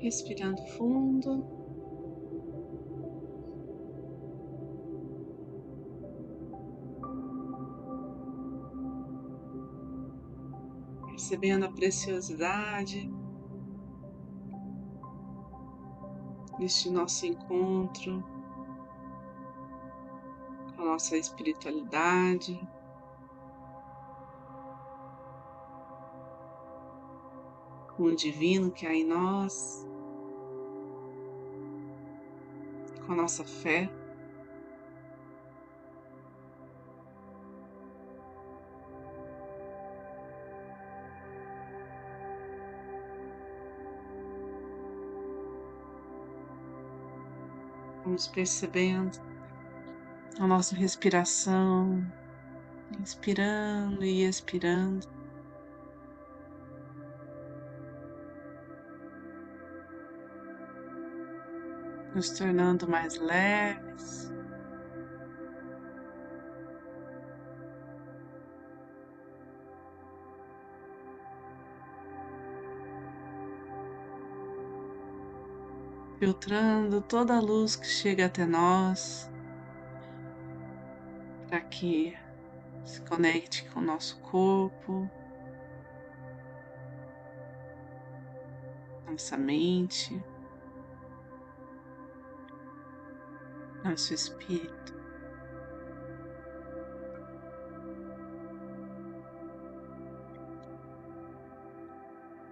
Respirando fundo. Percebendo a preciosidade neste nosso encontro com a nossa espiritualidade. Com o divino que há em nós, com a nossa fé. Vamos percebendo a nossa respiração, inspirando e expirando. Nos tornando mais leves. filtrando toda a luz que chega até nós, para que se conecte com o nosso corpo, nossa mente, nosso espírito.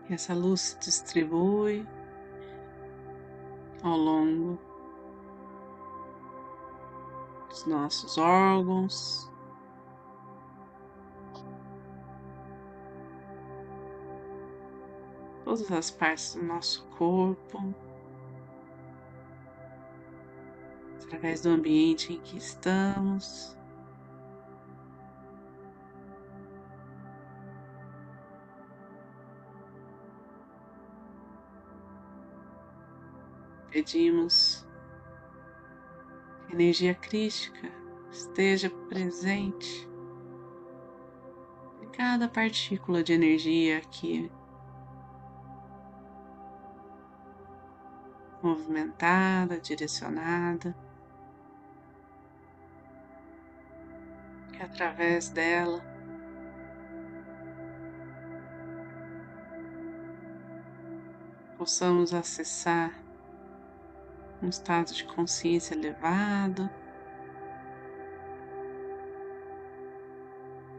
E essa luz se distribui ao longo dos nossos órgãos. Todas as partes do nosso corpo, através do ambiente em que estamos. Pedimos que a energia crística esteja presente em cada partícula de energia aqui movimentada, direcionada, que através dela possamos acessar um estado de consciência elevado,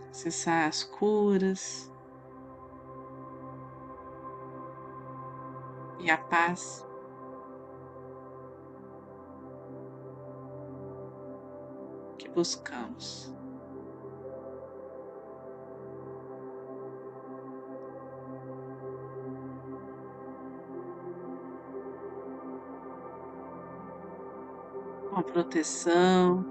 acessar as curas e a paz. que Buscamos. Uma proteção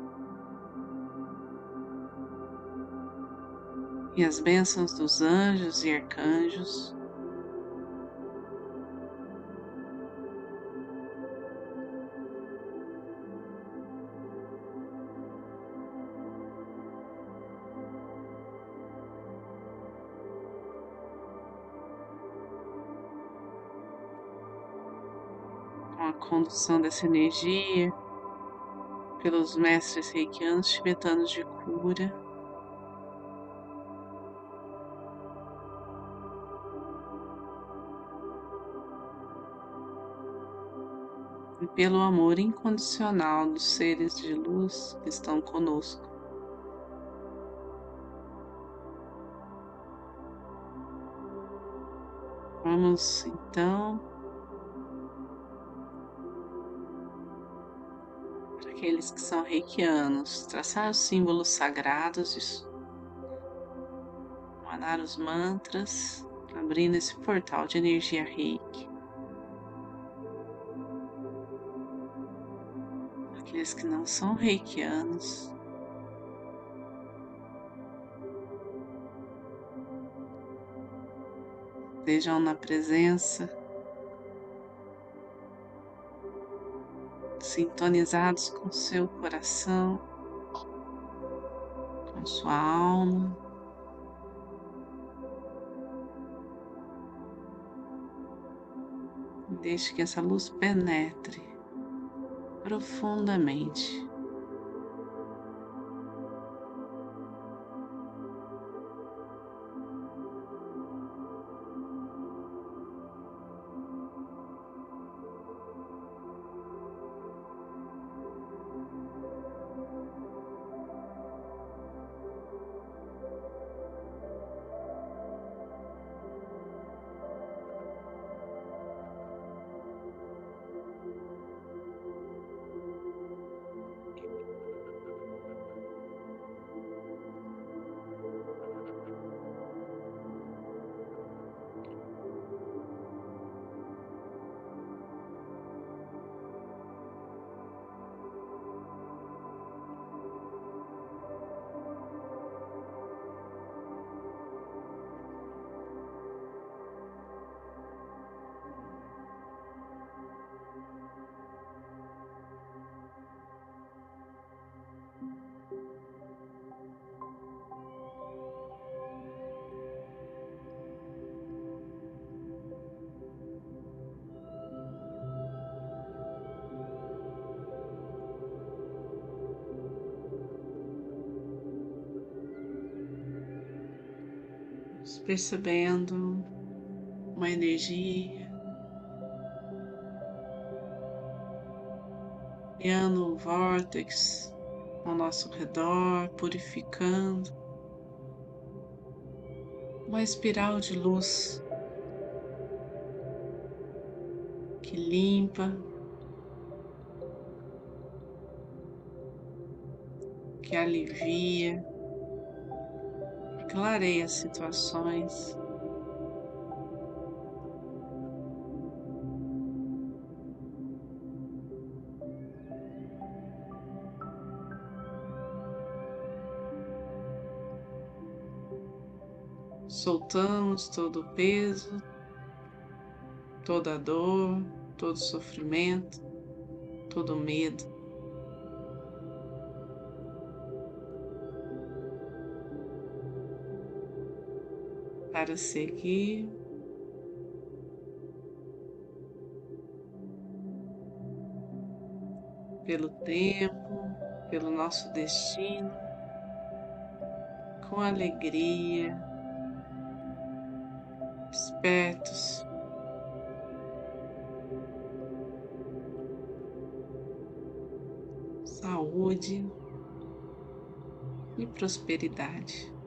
e as bênçãos dos anjos e arcanjos. Com condução dessa energia pelos mestres reikianos tibetanos de cura. E pelo amor incondicional dos seres de luz que estão conosco. Vamos então aqueles que são reikianos, traçar os símbolos sagrados, manar os mantras, abrindo esse portal de energia reiki. Aqueles que não são reikianos, estejam na presença sintonizados com seu coração, com sua alma. Deixe que essa luz penetre profundamente percebendo uma energia, criando um vórtex ao nosso redor, purificando. Uma espiral de luz que limpa, que alivia clareia as situações. Soltamos todo o peso, toda a dor, todo o sofrimento, todo o medo. Para seguir. Pelo tempo, pelo nosso destino, com alegria, espertos, saúde e prosperidade.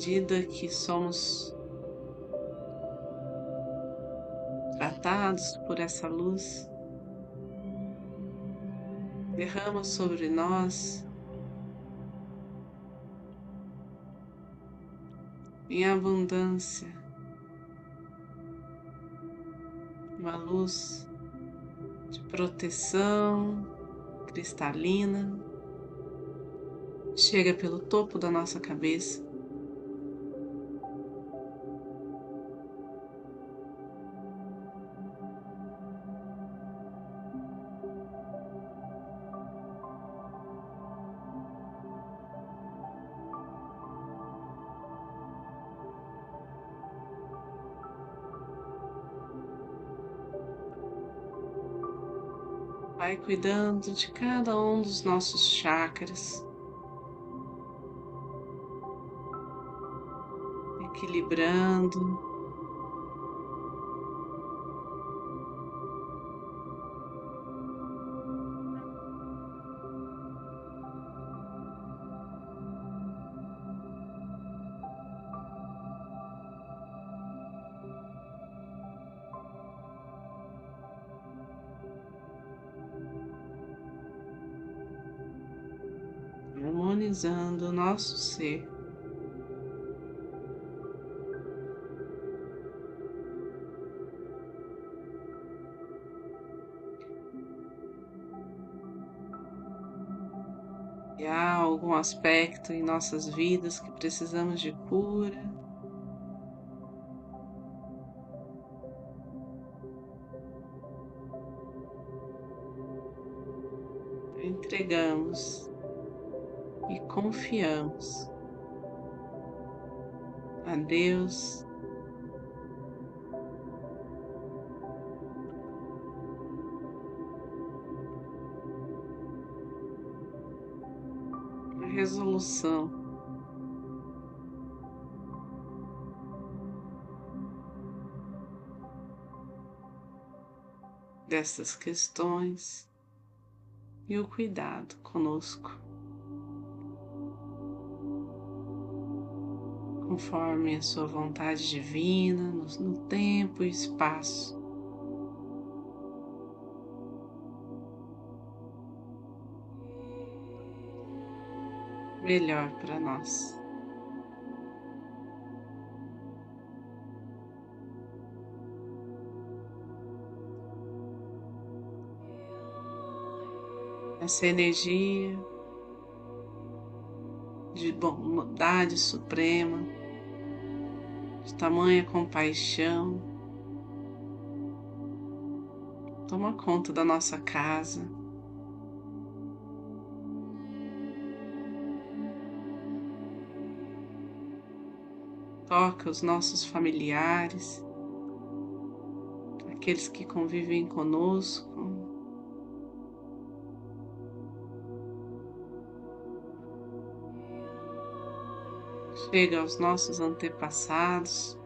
Medida que somos tratados por essa luz, derrama sobre nós em abundância uma luz de proteção cristalina, chega pelo topo da nossa cabeça Vai cuidando de cada um dos nossos chakras, equilibrando. Harmonizando o nosso ser. E há algum aspecto em nossas vidas que precisamos de cura. Entregamos e confiamos a Deus. A resolução dessas questões e o cuidado conosco. Conforme a sua vontade divina, no, no tempo e espaço. Melhor para nós. essa energia de bondade suprema, tamanha compaixão, toma conta da nossa casa. Toca os nossos familiares, aqueles que convivem conosco, chega aos nossos antepassados.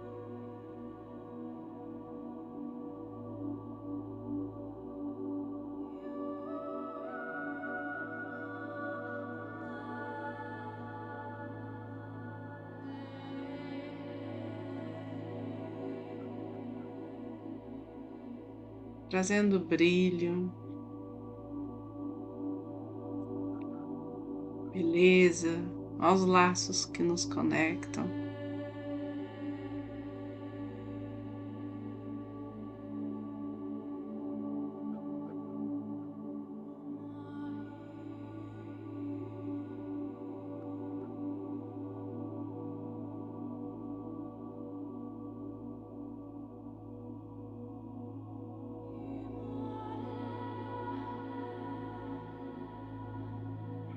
Trazendo brilho, beleza, aos laços que nos conectam.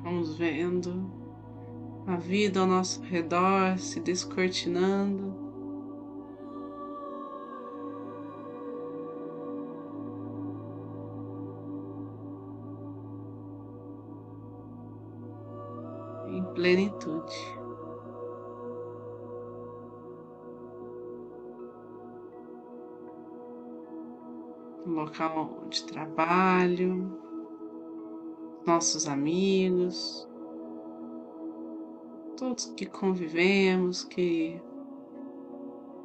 Vamos vendo a vida ao nosso redor se descortinando. Em plenitude. local de trabalho, nossos amigos, todos que convivemos, que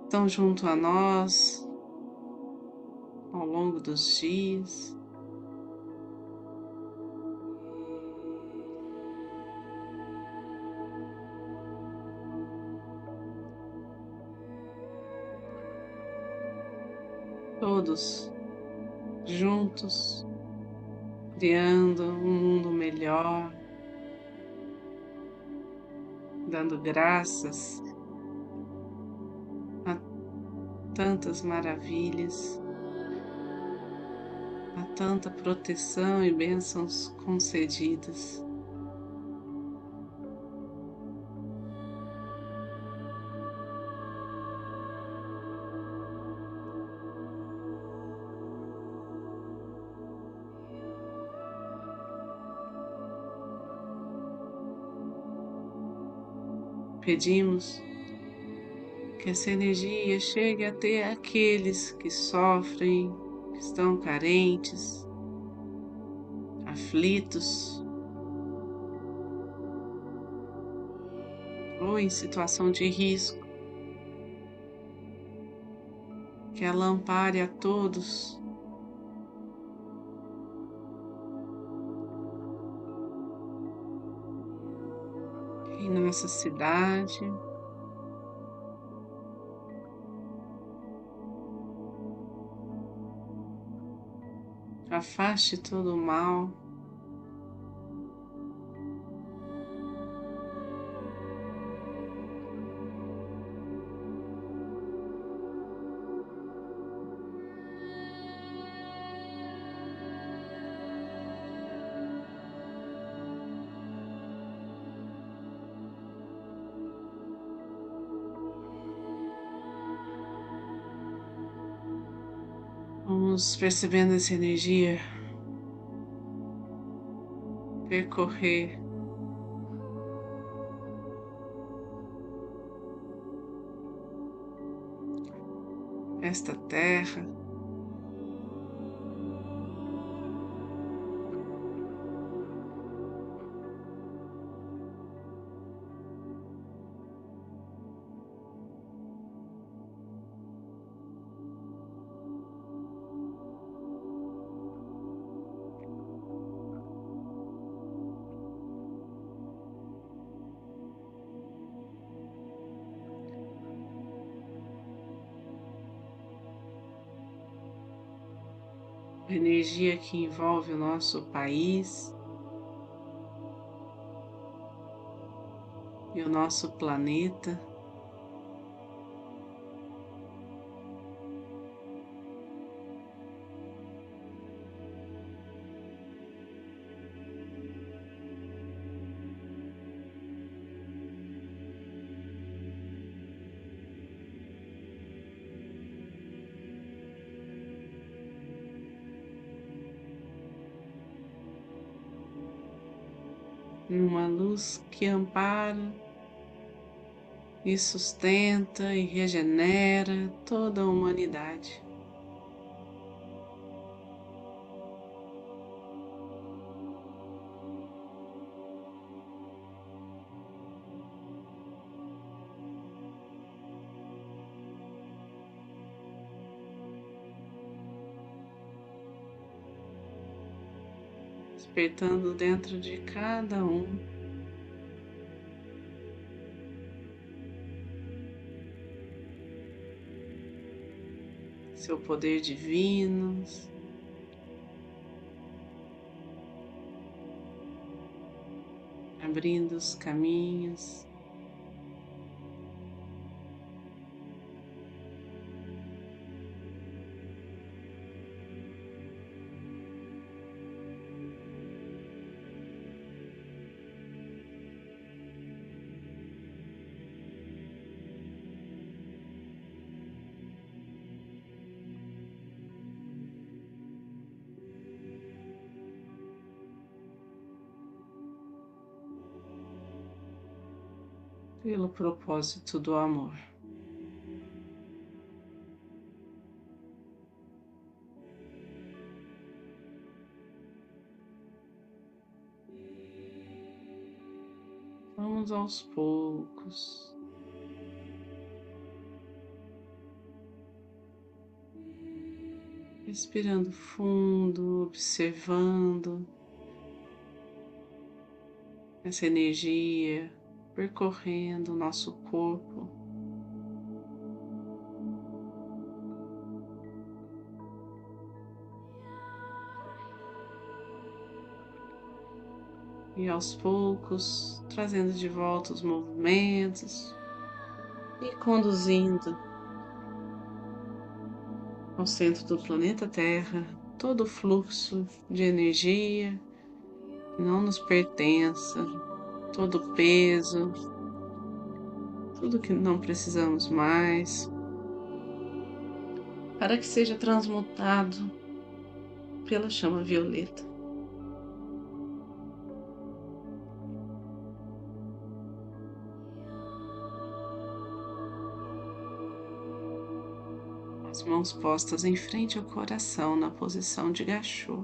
estão junto a nós ao longo dos dias. Todos juntos, criando um mundo melhor dando graças a tantas maravilhas, a tanta proteção e bênçãos concedidas. Pedimos que essa energia chegue até aqueles que sofrem, que estão carentes, aflitos ou em situação de risco. Que ela ampare a todos em nossa cidade. Afaste todo o mal. Vamos percebendo essa energia percorrer esta terra. A energia que envolve o nosso país e o nosso planeta. Uma luz que ampara e sustenta e regenera toda a humanidade. Despertando dentro de cada um. Seu poder divino, abrindo os caminhos. Pelo propósito do amor. Vamos aos poucos. Respirando fundo, observando essa energia percorrendo o nosso corpo. E aos poucos trazendo de volta os movimentos e conduzindo ao centro do planeta Terra todo o fluxo de energia que não nos pertença, todo o peso, tudo que não precisamos mais, para que seja transmutado pela chama violeta. As mãos postas em frente ao coração na posição de gachô.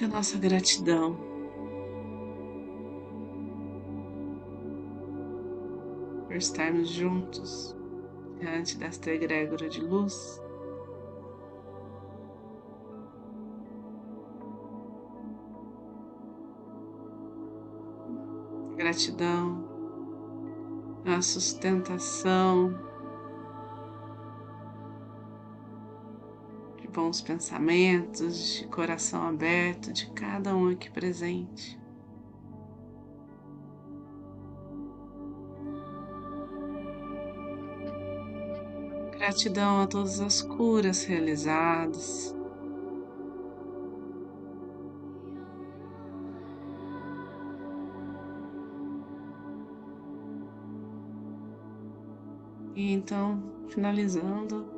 A nossa gratidão. Por estarmos juntos diante desta egrégora de luz. Gratidão, a sustentação bons os pensamentos de coração aberto de cada um aqui presente. Gratidão a todas as curas realizadas. E então, finalizando